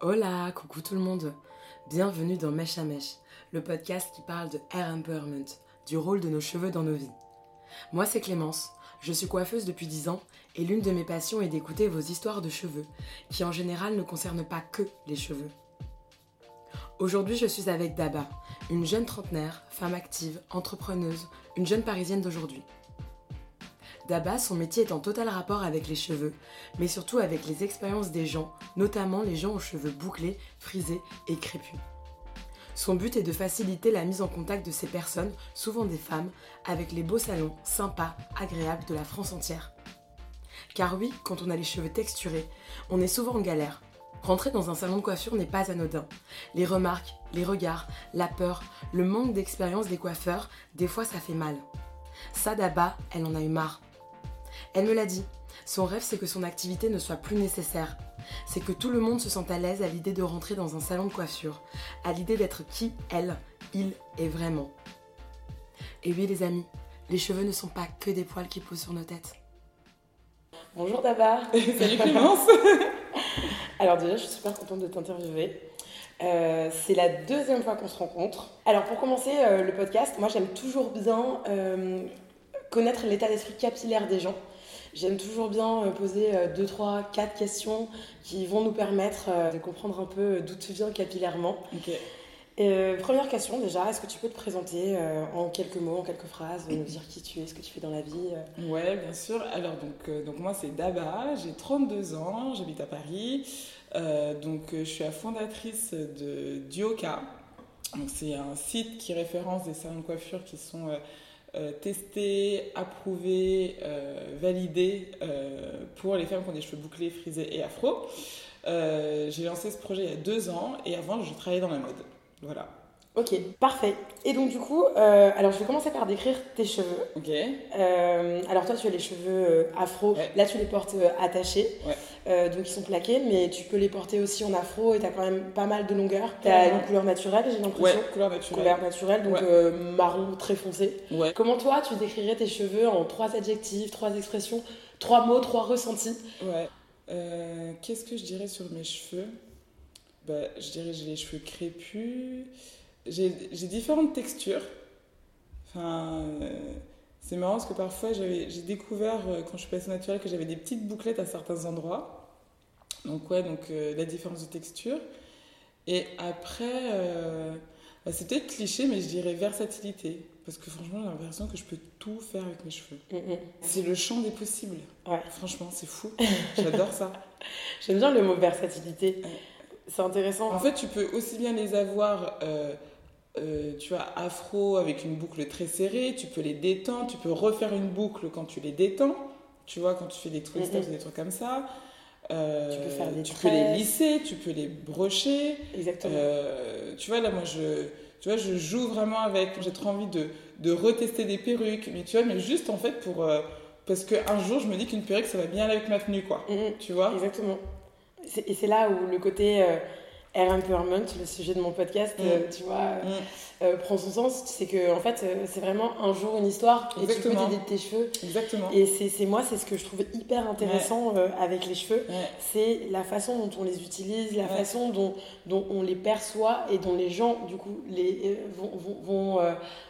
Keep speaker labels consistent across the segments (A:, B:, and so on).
A: Hola, coucou tout le monde. Bienvenue dans Mèche à Mèche, le podcast qui parle de hair empowerment, du rôle de nos cheveux dans nos vies. Moi, c'est Clémence. Je suis coiffeuse depuis 10 ans et l'une de mes passions est d'écouter vos histoires de cheveux, qui en général ne concernent pas que les cheveux. Aujourd'hui, je suis avec Daba, une jeune trentenaire, femme active, entrepreneuse, une jeune parisienne d'aujourd'hui. Daba, son métier est en total rapport avec les cheveux, mais surtout avec les expériences des gens, notamment les gens aux cheveux bouclés, frisés et crépus. Son but est de faciliter la mise en contact de ces personnes, souvent des femmes, avec les beaux salons sympas, agréables de la France entière. Car oui, quand on a les cheveux texturés, on est souvent en galère. Rentrer dans un salon de coiffure n'est pas anodin. Les remarques, les regards, la peur, le manque d'expérience des coiffeurs, des fois ça fait mal. Ça d'abord, elle en a eu marre. Elle me l'a dit. Son rêve, c'est que son activité ne soit plus nécessaire. C'est que tout le monde se sente à l'aise à l'idée de rentrer dans un salon de coiffure, à l'idée d'être qui elle, il est vraiment. Et oui, les amis, les cheveux ne sont pas que des poils qui poussent sur nos têtes. Bonjour Daba.
B: Salut Clémence.
A: Alors déjà, je suis super contente de t'interviewer. Euh, c'est la deuxième fois qu'on se rencontre. Alors pour commencer euh, le podcast, moi j'aime toujours bien euh, connaître l'état d'esprit capillaire des gens. J'aime toujours bien euh, poser 2, 3, 4 questions qui vont nous permettre euh, de comprendre un peu d'où tu viens capillairement. Euh, première question déjà, est-ce que tu peux te présenter en quelques mots, en quelques phrases, nous dire qui tu es, ce que tu fais dans la vie
B: Ouais, bien sûr. Alors donc, donc moi c'est Daba, j'ai 32 ans, j'habite à Paris. donc je suis la fondatrice de Dioka. C'est un site qui référence des salons de coiffure qui sont euh, testé, euh, validé euh, pour les femmes qui ont des cheveux bouclés, frisés et afro. j'ai lancé ce projet il y a deux ans et avant je travaillais dans la mode. Voilà.
A: Ok, parfait. Et donc du coup, euh, alors je vais commencer par décrire tes cheveux.
B: Ok.
A: Euh, alors toi, tu as les cheveux euh, afro. Là, tu les portes attachés.
B: Ouais.
A: donc ils sont plaqués, mais tu peux les porter aussi en afro et tu as quand même pas mal de longueur. Tu as une couleur naturelle, j'ai l'impression.
B: Ouais, couleur naturelle.
A: Couleur naturelle, donc marron très foncé.
B: Ouais.
A: Comment toi, tu décrirais tes cheveux en trois adjectifs, trois expressions, trois mots, trois ressentis?
B: Ouais. Qu'est-ce que je dirais sur mes cheveux? Bah, Je dirais j'ai les cheveux crépus j'ai différentes textures. Enfin, euh, c'est marrant parce que parfois j'ai découvert euh, quand je suis passée naturelle que j'avais des petites bouclettes à certains endroits. Donc ouais, donc euh, la différence de texture. Et après, bah, c'est peut-être cliché, mais je dirais versatilité. Parce que franchement, j'ai l'impression que je peux tout faire avec mes cheveux. Mm, mm. C'est le champ des possibles.
A: Ouais.
B: Franchement, c'est fou. J'adore ça.
A: J'aime bien le mot versatilité. C'est intéressant.
B: En fait, tu peux aussi bien les avoir euh, tu vois, afro avec une boucle très serrée, tu peux les détendre, tu peux refaire une boucle quand tu les détends, tu vois, quand tu fais des twists mm des trucs comme ça.
A: Euh, tu peux faire des
B: Tu peux les lisser, tu peux les brocher.
A: Exactement.
B: Euh, tu vois, là, moi, je, tu vois, je joue vraiment avec. J'ai trop envie de, de retester des perruques, mais tu vois, mais juste en fait pour. parce qu'un jour, je me dis qu'une perruque, ça va bien aller avec ma tenue, quoi. Tu vois?
A: Exactement. Et c'est là où le côté Air Empowerment, le sujet de mon podcast, mm. euh, tu vois, mm. euh, prend son sens. C'est que, en fait, euh, c'est vraiment un jour une histoire et tu peux t'aider de tes cheveux.
B: Exactement.
A: Et c'est moi, c'est ce que je trouve hyper intéressant avec les cheveux. C'est la façon dont on les utilise, la façon dont, dont on les perçoit et dont les gens, du coup, les, vont, vont,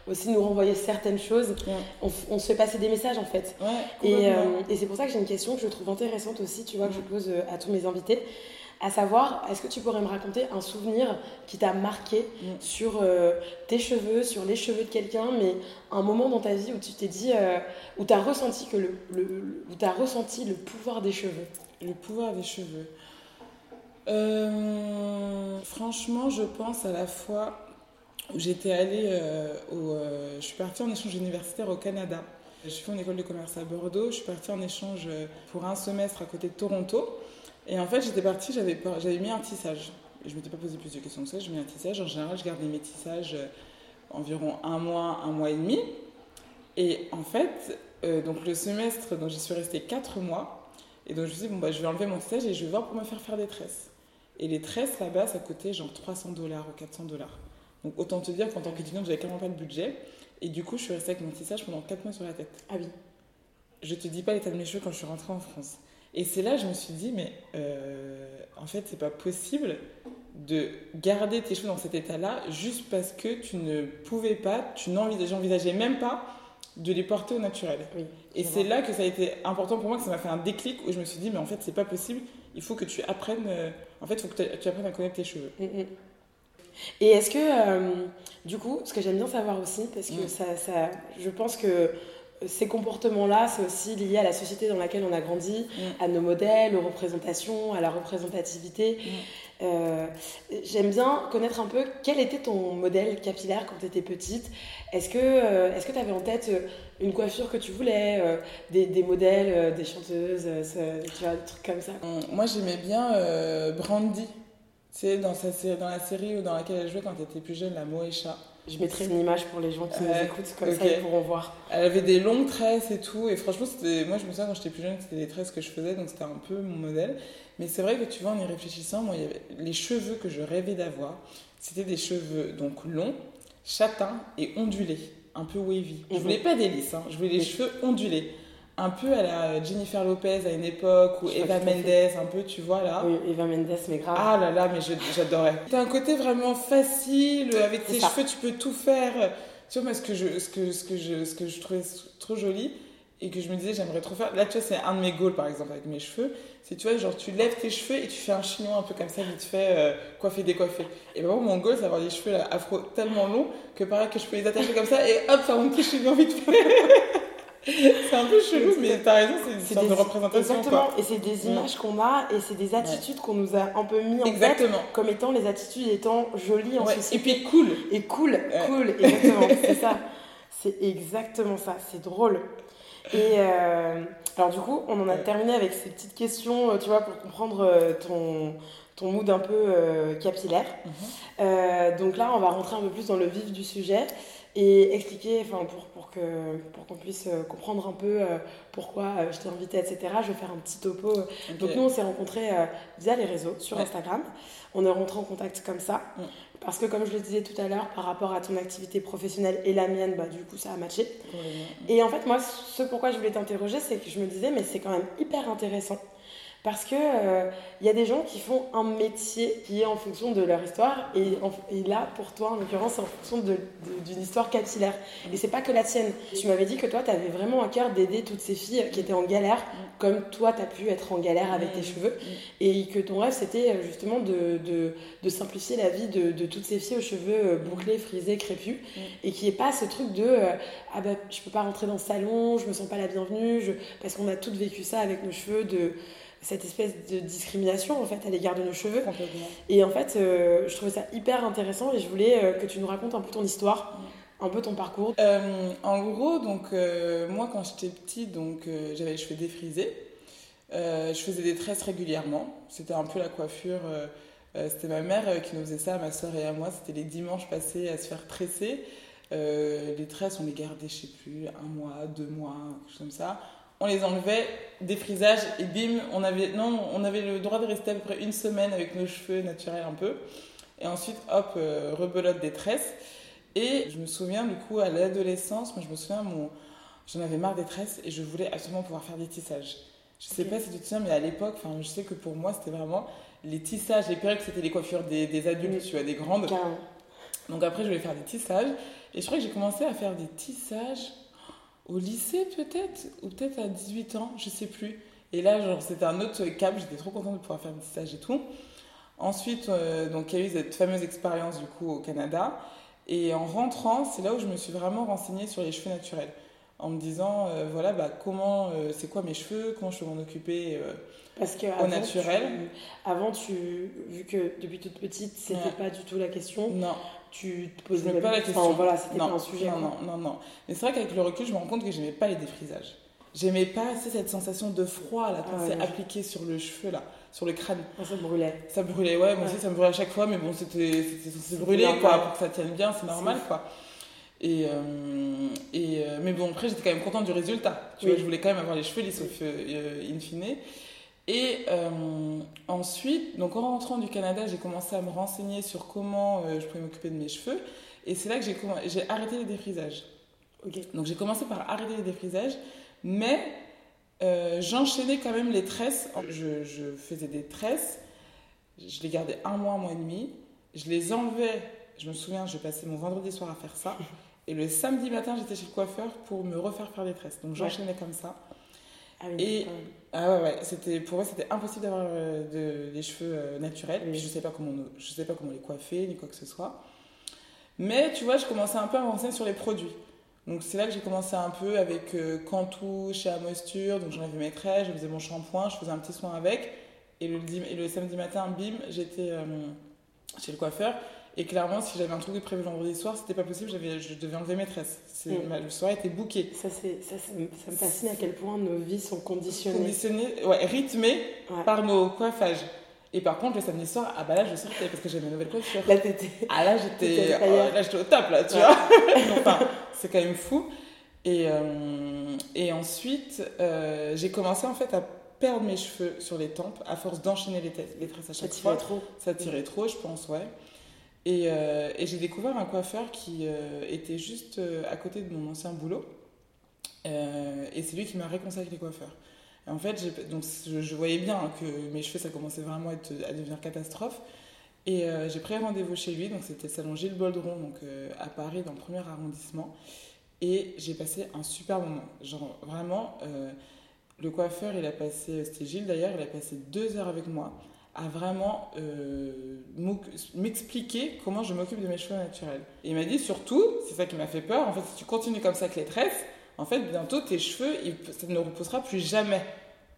A: aussi nous renvoyer certaines choses. On, on, se fait passer des messages, en fait. et, et c'est pour ça que j'ai une question que je trouve intéressante aussi, tu vois, que je pose à tous mes invités à savoir, est-ce que tu pourrais me raconter un souvenir qui t'a marqué mm. sur euh, tes cheveux, sur les cheveux de quelqu'un, mais un moment dans ta vie où tu t'es dit, euh, où tu as ressenti que le, où as ressenti le pouvoir des cheveux?
B: Le pouvoir des cheveux. Euh, franchement, je pense à la fois où j'étais allée, au, je suis partie en échange universitaire au Canada. Je suis fait en école de commerce à Bordeaux. Je suis partie en échange pour un semestre à côté de Toronto. Et en fait, j'étais partie, j'avais, j'avais mis un tissage. Je ne m'étais pas posé plus de questions que ça, j'ai mis un tissage. En général, je gardais mes tissages euh, environ un mois, un mois et demi. Et en fait, euh, donc le semestre, donc j'y suis restée quatre mois. Et donc je me suis dit, bon, bah, je vais enlever mon tissage et je vais voir pour me faire faire des tresses. Et les tresses là-bas, ça coûtait genre 300 dollars ou 400 dollars. Donc autant te dire qu'en tant qu'étudiante, j'avais carrément pas de budget. Et du coup, je suis restée avec mon tissage pendant 4 mois sur la tête.
A: Ah oui.
B: Je te dis pas l'état de mes cheveux quand je suis rentrée en France. Et c'est là que je me suis dit, mais euh, en fait, c'est pas possible de garder tes cheveux dans cet état-là juste parce que tu ne pouvais pas, tu n'envisageais même pas de les porter au naturel. et c'est là que ça a été important pour moi, que ça m'a fait un déclic où je me suis dit, mais en fait, c'est pas possible, il faut que tu apprennes, euh, en fait, faut que tu apprennes à connaître tes cheveux. Mm, mm.
A: Et est-ce que, euh, du coup, ce que j'aime bien savoir aussi, parce que mm. ça, ça, je pense que ces comportements-là, c'est aussi lié à la société dans laquelle on a grandi, à nos modèles, aux représentations, à la représentativité. Euh, j'aime bien connaître un peu quel était ton modèle capillaire quand tu étais petite. Est-ce que euh, est-ce que tu avais en tête euh, une coiffure que tu voulais, des, des, modèles, des chanteuses, tu vois, des trucs comme ça?
B: Moi, j'aimais bien Brandy. C'est dans, dans la série dans laquelle elle jouait quand elle était plus jeune, la Moesha.
A: Je mettrai une image pour les gens qui nous écoutent, comme ça ils pourront voir.
B: Elle avait des longues tresses et tout, et franchement, moi je me souviens quand j'étais plus jeune, c'était des tresses que je faisais, donc c'était un peu mon modèle. Mais c'est vrai que tu vois, en y réfléchissant, moi, il y avait les cheveux que je rêvais d'avoir, c'était des cheveux donc longs, châtains et ondulés, un peu wavy. Je mhm. voulais pas des lisses, hein, je voulais des cheveux ondulés un peu à la Jennifer Lopez à une époque ou Eva Mendes un peu tu vois là.
A: Oui Eva Mendes mais grave.
B: Ah là là mais j'adorais. T'as un côté vraiment facile avec tes cheveux tu peux tout faire. Tu vois moi ce que je ce que ce que je ce que je trouvais trop joli et que je me disais j'aimerais trop faire là tu vois c'est un de mes goals par exemple avec mes cheveux c'est tu vois genre tu lèves tes cheveux et tu fais un chignon un peu comme ça vite fait euh, coiffé décoiffé. Et ben mon goal c'est d'avoir des cheveux là, afro tellement longs que pareil que je peux les attacher comme ça et hop faire mon petit chignon vite fait c'est un peu chelou, mais t'as raison, c'est une sorte de représentation.
A: Exactement, et c'est des mm. images qu'on a et c'est des attitudes qu'on nous a un peu mis en exactement. tête comme étant les attitudes étant jolies en société.
B: Et puis cool.
A: Et cool, cool, exactement, c'est ça. C'est exactement ça, c'est drôle. Et euh, alors du coup, on en a terminé avec ces petites questions, euh, tu vois, pour comprendre euh, ton, ton mood un peu capillaire. Mm-hmm. donc là, on va rentrer un peu plus dans le vif du sujet et expliquer, enfin, pour, pour qu'on pour qu'on puisse euh, comprendre un peu euh, pourquoi euh, je t'ai invité, etc. Je vais faire un petit topo. Donc, nous, on s'est rencontrés via les réseaux, sur Instagram. On est rentrés en contact comme ça. Parce que, comme je le disais tout à l'heure, par rapport à ton activité professionnelle et la mienne, bah, du coup, ça a matché. Et en fait, moi, ce pourquoi je voulais t'interroger, c'est que je me disais, mais c'est quand même hyper intéressant parce que il euh, y a des gens qui font un métier qui est en fonction de leur histoire et, là pour toi en l'occurrence c'est en fonction d'une histoire capillaire. Et c'est pas que la tienne. Tu m'avais dit que toi tu avais vraiment à cœur d'aider toutes ces filles qui étaient en galère comme toi tu as pu être en galère avec tes cheveux et que ton rêve c'était euh, justement de, simplifier la vie de, toutes ces filles aux cheveux euh, bouclés frisés crépus et qui est pas ce truc de ah bah je peux pas rentrer dans le salon je me sens pas la bienvenue parce qu'on a toutes vécu ça avec nos cheveux de cette espèce de discrimination en fait à l'égard de nos cheveux. Et en fait, euh, je trouvais ça hyper intéressant et je voulais euh, que tu nous racontes un peu ton histoire, un peu ton parcours.
B: Euh, en gros, donc moi quand j'étais petite, donc j'avais les cheveux défrisés. je faisais des tresses régulièrement. C'était un peu la coiffure. c'était ma mère qui nous faisait ça, ma soeur et à moi. C'était les dimanches passés à se faire tresser. les tresses, on les gardait, je sais plus, un mois, deux mois, quelque chose comme ça on les enlevait, des frisages, et bim, on avait, non, on avait le droit de rester à peu près une semaine avec nos cheveux naturels un peu. Et ensuite, hop, euh, rebelote des tresses. Et je me souviens, du coup, à l'adolescence, moi je me souviens, mon... j'en avais marre des tresses et je voulais absolument pouvoir faire des tissages. Je sais pas si tu te souviens, mais à l'époque, je sais que pour moi, c'était vraiment les tissages, les perruques, c'était les coiffures des, des adultes, tu vois, des grandes. Donc après, je voulais faire des tissages. Et je crois que j'ai commencé à faire des tissages au lycée peut-être, ou peut-être à 18 ans, je sais plus. Et là, genre, c'était un autre cap, j'étais trop contente de pouvoir faire des stages et tout. Ensuite, euh, donc, il y a eu cette fameuse expérience du coup au Canada. Et en rentrant, c'est là où je me suis vraiment renseignée sur les cheveux naturels. En me disant, euh, voilà, bah, comment, euh, c'est quoi mes cheveux, comment je peux m'en occuper
A: Parce que au naturel. avant, tu, vu que depuis toute petite, c'était pas du tout la question.
B: Non
A: tu te posais pas la question. voilà, c'était pas un sujet.
B: Non, non, non, non. Mais c'est vrai qu'avec le recul, je me rends compte que j'aimais pas les défrisages. J'aimais pas assez cette sensation de froid là, quand ah c'est appliqué sur le cheveu là, sur le crâne.
A: Ah, ça brûlait.
B: Ça brûlait, ouais, moi aussi ça me brûlait à chaque fois, mais bon, c'était censé brûler quoi, pour que ça tienne bien, c'est normal quoi. Et, euh, et euh, mais bon, après j'étais quand même contente du résultat. Tu vois, je voulais quand même avoir les cheveux lisses euh, in fine. Et euh, ensuite, donc en rentrant du Canada, j'ai commencé à me renseigner sur comment euh, je pouvais m'occuper de mes cheveux. Et c'est là que j'ai arrêté les défrisages. Donc j'ai commencé par arrêter les défrisages, mais euh, j'enchaînais quand même les tresses. Je, je, faisais des tresses, Je les gardais un mois, un mois et demi. Je les enlevais. Je me souviens, je passais mon vendredi soir à faire ça. Et le samedi matin, j'étais chez le coiffeur pour me refaire faire les tresses. Donc j'enchaînais comme ça.
A: Ah oui,
B: Et-. Ah ouais, ouais. C'était, pour moi, c'était impossible d'avoir euh, de- des cheveux euh, naturels.
A: Oui.
B: Puis je sais pas comment, je sais pas comment les coiffer, ni quoi que ce soit. Mais tu vois, je commençais un peu à me sur les produits. Donc c'est là que j'ai commencé un peu avec euh, Cantou chez Amosture. Donc j'en avais mes tresses, je faisais mon shampoing, je faisais un petit soin avec. Et le, et le samedi matin, bim, j'étais euh, chez le coiffeur. Et clairement, si j'avais un truc de prévu le vendredi soir, c'était pas possible, je devais enlever mes tresses. C'est,
A: Mm.
B: ma- le soir était bouqué.
A: Ça, ça, ça, me, ça fascine à quel point nos vies sont conditionnées.
B: Conditionné, ouais, rythmé
A: Ouais.
B: par nos coiffages. Et par contre, le samedi soir, ah bah là, je sortais parce que j'avais ma nouvelle coiffure.
A: Là, t'étais.
B: Ah là, j'étais oh, au top, là, tu
A: Ouais.
B: vois. enfin, c'est quand même fou. Et, euh, et ensuite, euh, j'ai commencé en fait à perdre mes cheveux sur les tempes à force d'enchaîner les, les tresses à
A: Ça
B: chaque
A: tirait
B: fois.
A: trop.
B: Ça tirait trop, je pense, ouais. Et, euh, et j'ai découvert un coiffeur qui euh, était juste euh, à côté de mon ancien boulot. Et c'est lui qui m'a réconcilié avec les coiffeurs. En fait, donc, je, voyais bien que mes cheveux, ça commençait vraiment à, devenir catastrophe. Et j'ai pris rendez-vous chez lui, donc c'était le salon Gilles Boldron, donc à Paris, dans le premier arrondissement. Et j'ai passé un super moment. Genre, vraiment, le coiffeur, il a passé, c'était Gilles d'ailleurs, il a passé deux heures avec moi à vraiment euh, m'expliquer comment je m'occupe de mes cheveux naturels. Il m'a dit surtout, c'est ça qui m'a fait peur, en fait, si tu continues comme ça avec les tresses, en fait, bientôt tes cheveux, ça ne repoussera plus jamais.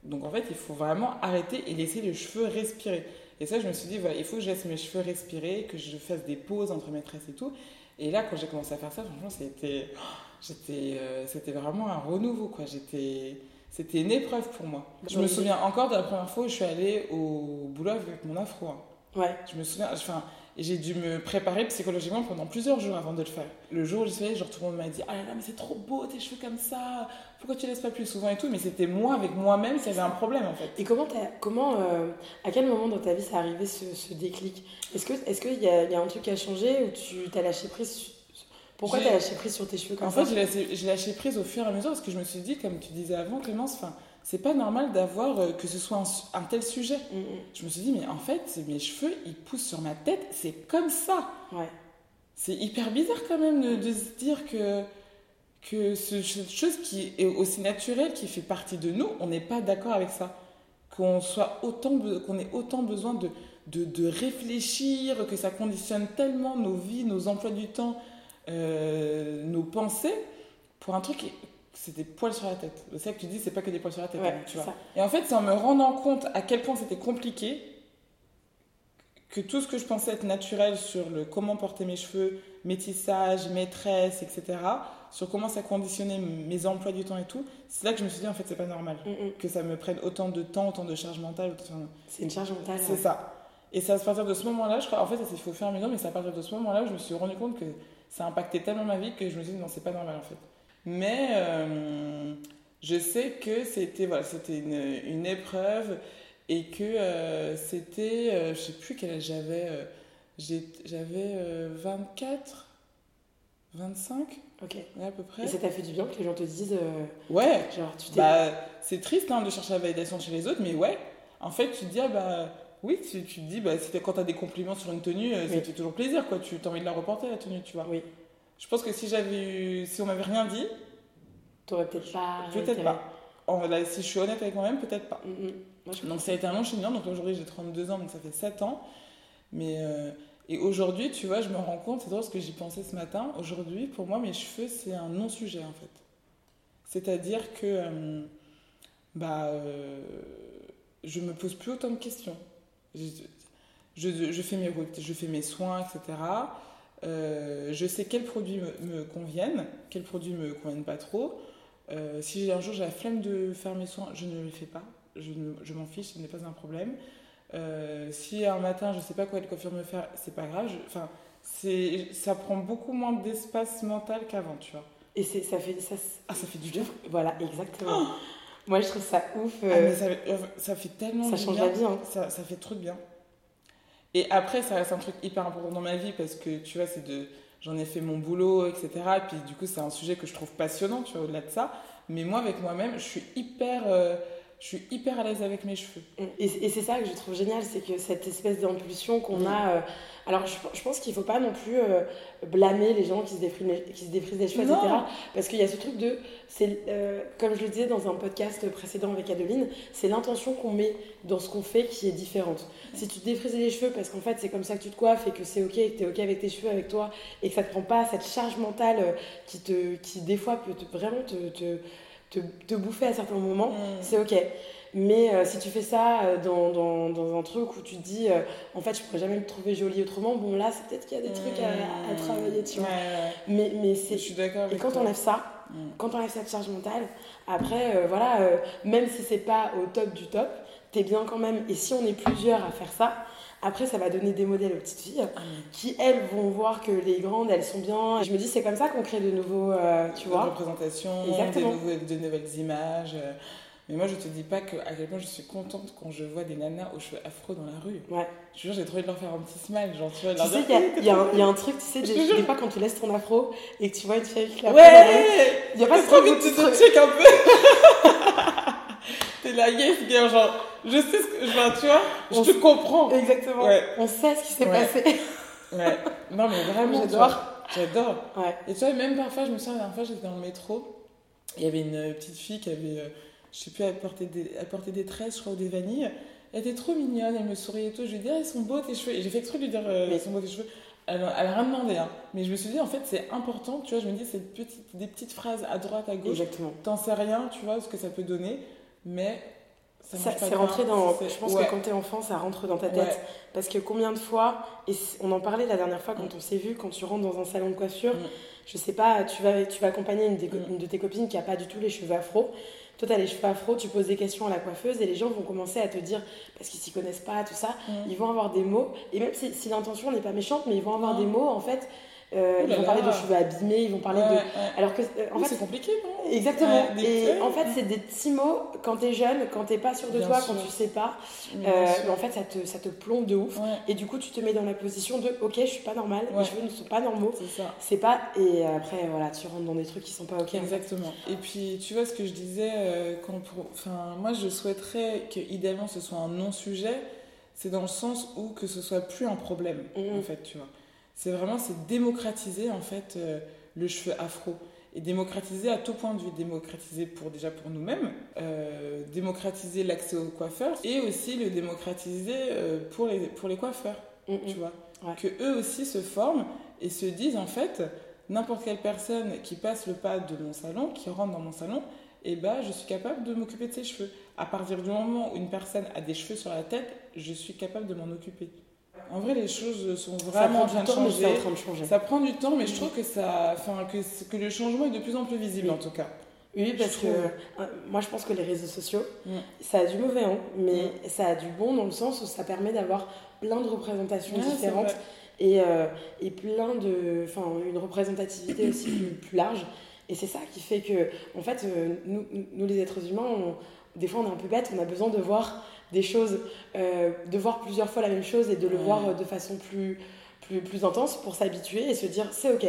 B: Donc en fait, il faut vraiment arrêter et laisser les cheveux respirer. Et ça, je me suis dit, voilà, il faut que je laisse mes cheveux respirer, que je fasse des pauses entre mes tresses et tout. Et là, quand j'ai commencé à faire ça, franchement, c'était, oh, euh, c'était vraiment un renouveau, quoi. J'étais, c'était une épreuve pour moi. Je me souviens encore de la première fois où je suis allée au boulot avec mon afro. hein.
A: Ouais.
B: Je me souviens, enfin, j'ai dû me préparer psychologiquement pendant plusieurs jours avant de le faire. Le jour où j'y suis allée, genre tout le monde m'a dit Ah là là, mais c'est trop beau tes cheveux comme ça, pourquoi tu laisses pas plus souvent et tout? Mais c'était moi avec moi-même qui avait un problème en fait.
A: Et comment, comment euh, à quel moment dans ta vie ça arrivé ce, ce déclic? Est-ce que, qu'il y a, y a un truc qui a changé ou tu t'as lâché prise? Pourquoi t'as lâché prise sur tes cheveux comme
B: En
A: ça
B: fait, j'ai lâché, lâché prise au fur et à mesure parce que je me suis dit, comme tu disais avant, Clémence, enfin, c'est pas normal d'avoir euh, que ce soit un, tel sujet.
A: Mm, mm.
B: Je me suis dit, mais en fait, mes cheveux, ils poussent sur ma tête, c'est comme ça.
A: Ouais.
B: C'est hyper bizarre quand même de, de se dire que, que ce- cette chose qui est aussi naturelle, qui fait partie de nous, on n'est pas d'accord avec ça. Qu'on soit autant, be- qu'on ait autant besoin de, de, de réfléchir, que ça conditionne tellement nos vies, nos emplois du temps, euh, nos pensées, pour un truc, c'est des poils sur la tête. C'est ça que tu dis, c'est pas que des poils sur la tête,
A: Ouais,
B: tu
A: c'est
B: vois.
A: ça.
B: Et en fait, c'est en me rendant compte à quel point c'était compliqué que tout ce que je pensais être naturel sur le comment porter mes cheveux, mes tissages, mes tresses, etc., sur comment ça conditionnait mes emplois du temps et tout, c'est là que je me suis dit en fait c'est pas normal
A: Mm, mm.
B: que ça me prenne autant de temps, autant de charge mentale. autant-
A: C'est une charge mentale.
B: C'est
A: ouais.
B: ça. Et c'est à partir de ce moment-là, je crois, en fait fur et à mesure, mais c'est à partir de ce moment-là je me suis rendu compte que ça impactait tellement ma vie que je me suis dit non c'est pas normal en fait. Mais euh, je sais que c'était voilà, c'était une, une épreuve et que euh, c'était, euh, je sais plus quel âge j'avais, euh, j'avais euh, 24, 25
A: Ok.
B: ouais, à peu près.
A: Et ça t'a fait du bien que les gens te disent,
B: Ouais,
A: genre, tu
B: bah, c'est triste hein, de chercher la validation chez les autres, mais ouais, en fait, tu te dis, ah bah, oui, tu, tu te dis, bah, quand tu as des compliments sur une tenue, euh,
A: Oui.
B: te fait toujours plaisir, quoi. Tu as envie de la reporter, la tenue, tu vois.
A: Oui.
B: Je pense que si j'avais eu, si on m'avait rien dit,
A: T'aurais peut-être pas.
B: peut-être pas. En- là, si je suis honnête avec moi-même, peut-être pas.
A: Mm, mm. Moi,
B: Donc ça a été un long cheminement. Donc aujourd'hui j'ai 32 ans, donc ça fait 7 ans. Mais euh, et aujourd'hui, tu vois, je me rends compte, c'est drôle ce que j'y pensais ce matin. Aujourd'hui, pour moi, mes cheveux, c'est un non-sujet en fait. C'est-à-dire que euh, bah, euh, je me pose plus autant de questions. Je, je- je fais mes routes, je fais mes soins, etc. Euh, je sais quels produits me, me conviennent, quels produits me conviennent pas trop. Euh, si j'ai un jour j'ai la flemme de faire mes soins, je ne les fais pas. Je, ne- je m'en fiche, ce n'est pas un problème. Euh, si un matin je sais pas quoi de coiffure me faire, c'est pas grave. Enfin, ça prend beaucoup moins d'espace mental qu'avant, tu vois.
A: Et ça fait. Ça,
B: Ah, ça fait du bien.
A: Voilà, exactement. Moi, je trouve ça ouf.
B: Ah,
A: euh,
B: mais ça, ça fait tellement
A: ça change
B: bien.
A: la vie, hein.
B: Ça, ça fait trop de bien. Et après, ça reste un truc hyper important dans ma vie parce que tu vois, c'est de, j'en ai fait mon boulot, etc. Et puis du coup, c'est un sujet que je trouve passionnant, tu vois, au-delà de ça. Mais moi, avec moi-même, je suis hyper euh, je suis hyper à l'aise avec mes cheveux.
A: Et, et c'est ça que je trouve génial, c'est que cette espèce d'impulsion qu'on a. euh, alors, je, je pense qu'il faut pas non plus euh, blâmer les gens qui se défrisent les, qui se défrisent les cheveux,
B: Non.
A: etc. Parce qu'il y a ce truc de. c'est euh, comme je le disais dans un podcast précédent avec Adeline, c'est l'intention qu'on met dans ce qu'on fait qui est différente. Si tu te défrises les cheveux parce qu'en fait c'est comme ça que tu te coiffes et que c'est ok, et que tu es ok avec tes cheveux, avec toi, et que ça te prend pas cette charge mentale qui, te, qui des fois peut te- vraiment te, te, te, te bouffer à certains moments,
B: Mm.
A: c'est ok. Mais euh, si tu fais ça euh, dans, dans, dans un truc où tu te dis, euh, en fait, je pourrais jamais me trouver jolie autrement, bon là, c'est peut-être qu'il y a des trucs à, à travailler, tu vois.
B: Ouais, ouais.
A: Mais, mais
B: Je
A: c'est.
B: suis d'accord
A: Et quand
B: toi.
A: on enlève ça,
B: Mm.
A: quand on enlève cette charge mentale, après, voilà, même si c'est pas au top du top, t'es bien quand même. Et si on est plusieurs à faire ça, après, ça va donner des modèles aux petites filles
B: Ah,
A: qui, elles, vont voir que les grandes, elles sont bien. Et je me dis, c'est comme ça qu'on crée de nouveaux, euh, tu
B: de
A: vois.
B: représentation, des
A: Exactement.
B: nouvelles, de nouvelles images. euh. Mais moi, je te dis pas que, à quel point je suis contente quand je vois des nanas aux cheveux afro dans la rue.
A: Ouais.
B: Je jure, j'ai envie de leur faire un petit smile. Genre, tu vois,
A: Tu sais y a- il y, a un- il y a un truc, tu sais,
B: Je
A: des, des fois quand tu laisses ton afro et que tu vois une fille avec la
B: Ouais
A: il y a pas ce
B: trop
A: truc tu
B: te- check un peu. T'es là, yes, girl, genre, je sais ce que. Genre, tu vois, je
A: On
B: te
A: s-
B: comprends.
A: Exactement.
B: Ouais.
A: On sait ce qui s'est
B: Ouais.
A: passé.
B: Ouais. Non, mais vraiment,
A: J'adore.
B: J'adore.
A: Ouais.
B: Et tu vois, même parfois, je me souviens, la dernière fois, j'étais dans le métro. Il y avait une euh, petite fille qui avait, euh, je sais plus, apporté des, apporté des tresses, je crois, ou des vanilles. Elle était trop mignonne, elle me souriait et tout. Je lui ai dit, ah, ils sont beaux tes cheveux. Et j'ai fait exprès de lui dire, euh, ils sont beaux tes cheveux. Elle, elle a rien demandé, hein. Mais je me suis dit, en fait, c'est important, tu vois. Je me dis, c'est des petites phrases à droite, à gauche.
A: Exactement.
B: T'en sais rien, tu vois, ce que ça peut donner. Mais ça
A: c'est rentré dans. Je pense
B: ouais.
A: que quand t'es enfant, ça rentre dans ta tête.
B: Ouais.
A: Parce que combien de fois, et on en parlait la dernière fois quand on s'est vu, quand tu rentres dans un salon de coiffure,
B: Mm.
A: je sais pas, tu vas, tu vas accompagner une, des co-
B: Mm.
A: une de tes copines qui a pas du tout les cheveux afro. Toi, t'as les cheveux afro, tu poses des questions à la coiffeuse et les gens vont commencer à te dire, parce qu'ils s'y connaissent pas, tout ça,
B: Mm.
A: ils vont avoir des mots, et même si, si l'intention n'est pas méchante, mais ils vont avoir des mots, en fait, euh,
B: Ouh
A: ils vont parler de cheveux abîmés, ils vont parler
B: Ouais,
A: de.
B: ouais.
A: Alors que, euh, en
B: Oui,
A: fait,
B: c'est compliqué, non?
A: Exactement.
B: Ouais,
A: et en fait, c'est des petits mots quand t'es jeune, quand t'es pas sûr de
B: Bien
A: toi,
B: sûr.
A: quand tu sais pas. Euh, mais en fait, ça te, ça te plombe de ouf. Et du coup, tu te mets dans la position de OK, je suis pas normale, mes cheveux ne sont pas normaux.
B: c'est ça.
A: C'est pas. Et après, voilà, tu rentres dans des trucs qui sont pas OK. en fait.
B: Exactement. Et puis, tu vois ce que je disais, euh, quand pour... enfin, moi je souhaiterais que idéalement ce soit un non-sujet, c'est dans le sens où que ce soit plus un problème,
A: Mhm.
B: en fait, tu vois. C'est vraiment, c'est démocratiser, en fait, euh, le cheveu afro. Et démocratiser à tout point de vue. Démocratiser pour, déjà pour nous-mêmes, euh, démocratiser l'accès aux coiffeurs, et aussi le démocratiser euh, pour, les, pour les coiffeurs tu vois.
A: Ouais.
B: Que eux aussi se forment et se disent en fait, n'importe quelle personne qui passe le pas de mon salon, qui rentre dans mon salon, et ben je suis capable de m'occuper de ses cheveux. À partir du moment où une personne a des cheveux sur la tête, je suis capable de m'en occuper. En vrai, les choses sont vraiment en
A: prend
B: train
A: du
B: de
A: temps, mais c'est en
B: changer.
A: train de changer.
B: Ça prend du temps, mais je trouve que ça, que, que le changement est de plus en plus visible
A: Oui.
B: en tout cas.
A: Oui, parce que euh, moi, je pense que les réseaux sociaux,
B: Mm.
A: ça a du mauvais, hein, mais ça a du bon dans le sens où ça permet d'avoir plein de représentations
B: Ouais,
A: différentes. et, euh, et plein de. Enfin, une représentativité aussi plus, plus large. Et c'est ça qui fait que, en fait, euh, nous, nous, les êtres humains, on- des fois, on est un peu bêtes, on a besoin de voir des choses, euh, de voir plusieurs fois la même chose et de le voir euh, de façon plus, plus, plus intense pour s'habituer et se dire c'est ok.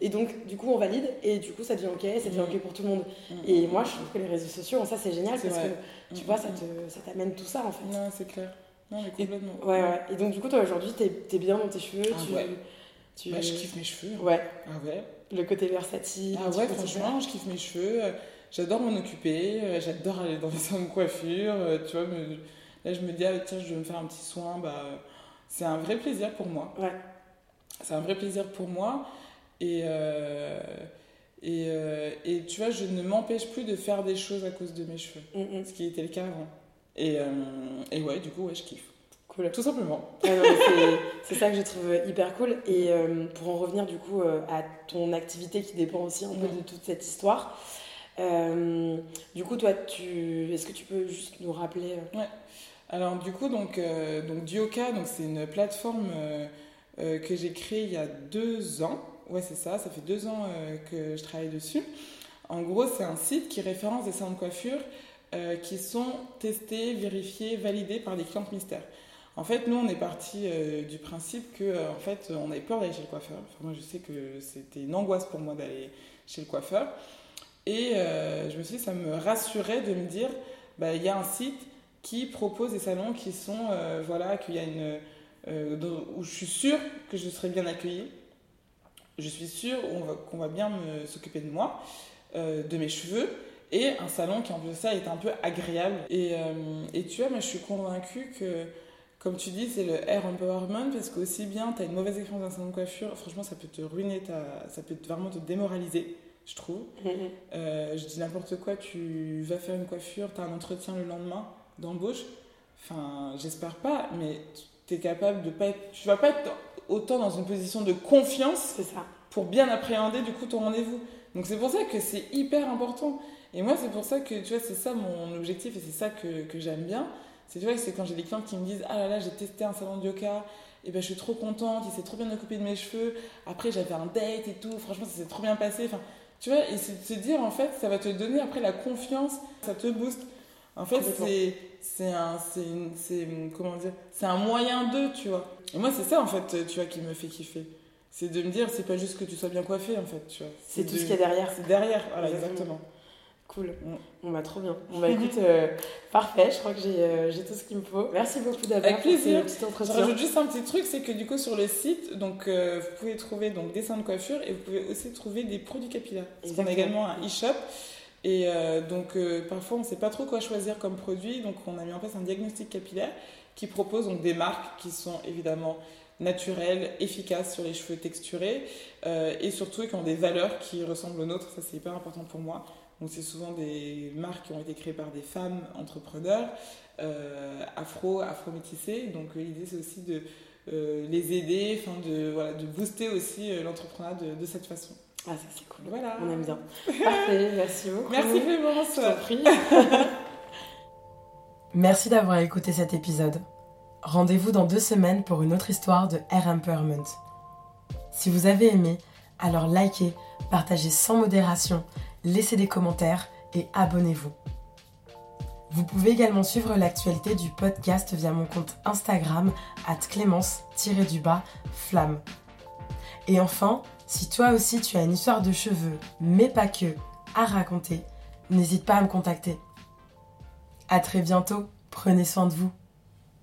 A: Et donc, du coup, on valide et du coup, ça devient ok, ça devient
B: Mm.
A: ok pour tout le monde.
B: Mm.
A: Et moi, je trouve que les réseaux sociaux, ça, c'est génial parce
B: vrai.
A: que, tu
B: Mm,
A: vois,
B: mm,
A: ça
B: mm.
A: te- ça t'amène tout ça, en fait.
B: Non, c'est clair. Non, mais complètement.
A: Ouais, ouais. Et donc, du coup, toi, aujourd'hui, t'es es bien dans tes cheveux.
B: Ah
A: tu,
B: ouais.
A: tu...
B: Bah, je kiffe mes cheveux.
A: Ouais,
B: Ah ouais.
A: le côté versatile.
B: Ah ouais, franchement, je kiffe mes cheveux. J'adore m'en occuper. J'adore aller dans les salons de coiffure. euh, Tu vois, me- là, je me dis, ah, tiens, je vais me faire un petit soin. Bah, c'est un vrai plaisir pour moi.
A: Ouais.
B: C'est un vrai plaisir pour moi. Et, euh, et, euh, et tu vois, je ne m'empêche plus de faire des choses à cause de mes cheveux.
A: Mm, mm.
B: Ce qui était le cas avant. Et, euh, et ouais, du coup, ouais, je kiffe.
A: Cool.
B: Tout simplement.
A: C'est- ça que je trouve hyper cool. Et euh, pour en revenir du coup euh, à ton activité qui dépend aussi un peu
B: Mhm.
A: de toute cette histoire, euh, du coup, toi, tu... est-ce que tu peux juste nous rappeler euh,
B: Alors du coup, donc, euh, donc Dioka, donc c'est une plateforme euh, que j'ai créée il y a deux ans. Ouais, c'est ça, ça fait deux ans que je travaille dessus. En gros, c'est un site qui référence des salons de coiffure qui sont testés, vérifiés, validés par des clientes mystères. En fait, nous, on est parti du principe que, en fait, on avait peur d'aller chez le coiffeur. Moi, je sais que c'était une angoisse pour moi d'aller chez le coiffeur. Et euh, je me suis dit, ça me rassurait de me dire, bah, il y a un site qui propose des salons qui sont, euh, voilà, qu'il y a une, euh, où je suis sûre que je serai bien accueillie. Je suis sûre qu'on va, va bien s'occuper de moi, de mes cheveux, et un salon qui en plus de ça est un peu agréable. Et, et tu vois, moi je suis convaincue que, comme tu dis, c'est le air empowerment, parce qu'aussi bien tu as une mauvaise expérience dans un salon de coiffure, franchement ça peut te ruiner, ça peut vraiment te démoraliser je trouve. Mm-hmm. je dis n'importe quoi, tu vas faire une coiffure, tu as un entretien le lendemain, d'embauche, enfin, j'espère pas, mais tu es capable de pas être, tu vas pas être autant dans une position de confiance
A: ça.
B: pour bien appréhender du coup ton rendez-vous. Donc c'est pour ça que c'est hyper important. Et moi, c'est pour ça que, tu vois, c'est ça mon objectif et c'est ça que, que j'aime bien. C'est, tu vois, c'est quand j'ai des clients qui me disent Ah là là, j'ai testé un salon de yoga, et ben je suis trop contente, il s'est trop bien occupé de mes cheveux. Après, j'avais un date et tout, franchement, ça s'est trop bien passé. Enfin, tu vois, et c'est de se dire, en fait, ça va te donner après la confiance, ça te booste. En fait, c'est un, comment dire, c'est un moyen d'eux, tu vois. Et moi, c'est ça, en fait, tu vois, qui me fait kiffer. C'est de me dire, c'est pas juste que tu sois bien coiffé, en fait, tu vois.
A: C'est tout ce qu'il y a derrière.
B: C'est derrière, voilà, exactement.
A: Cool. Mm. On va trop bien. On va écoute, euh, parfait, je crois que euh, j'ai tout ce qu'il me faut. Merci beaucoup d'avoir
B: Avec plaisir. Je rajoute juste un petit truc, c'est que du coup sur le site, donc euh, vous pouvez trouver donc des de coiffure et vous pouvez aussi trouver des produits capillaires. Parce qu'on a également un e-shop et euh, donc, euh, parfois, on ne sait pas trop quoi choisir comme produit. Donc, on a mis en place un diagnostic capillaire qui propose donc, des marques qui sont évidemment naturelles, efficaces sur les cheveux texturés euh, et surtout qui ont des valeurs qui ressemblent aux nôtres. Ça, c'est hyper important pour moi. Donc, c'est souvent des marques qui ont été créées par des femmes entrepreneurs afro, afro-métissées. Donc, l'idée, c'est aussi de les aider, de, voilà, de booster aussi l'entrepreneuriat de cette façon.
A: Ah, ça c'est cool. Voilà. On aime bien. Parfait, merci beaucoup.
B: Merci Clémence.
A: Je t'en prie. merci d'avoir écouté cet épisode. Rendez-vous dans deux semaines pour une autre histoire de Air Empowerment. Si vous avez aimé, alors likez, partagez sans modération, laissez des commentaires et abonnez-vous. Vous pouvez également suivre l'actualité du podcast via mon compte Instagram at clémence-flamme. Et enfin, si toi aussi tu as une histoire de cheveux, mais pas que, à raconter, n'hésite pas à me contacter. A très bientôt, prenez soin de vous.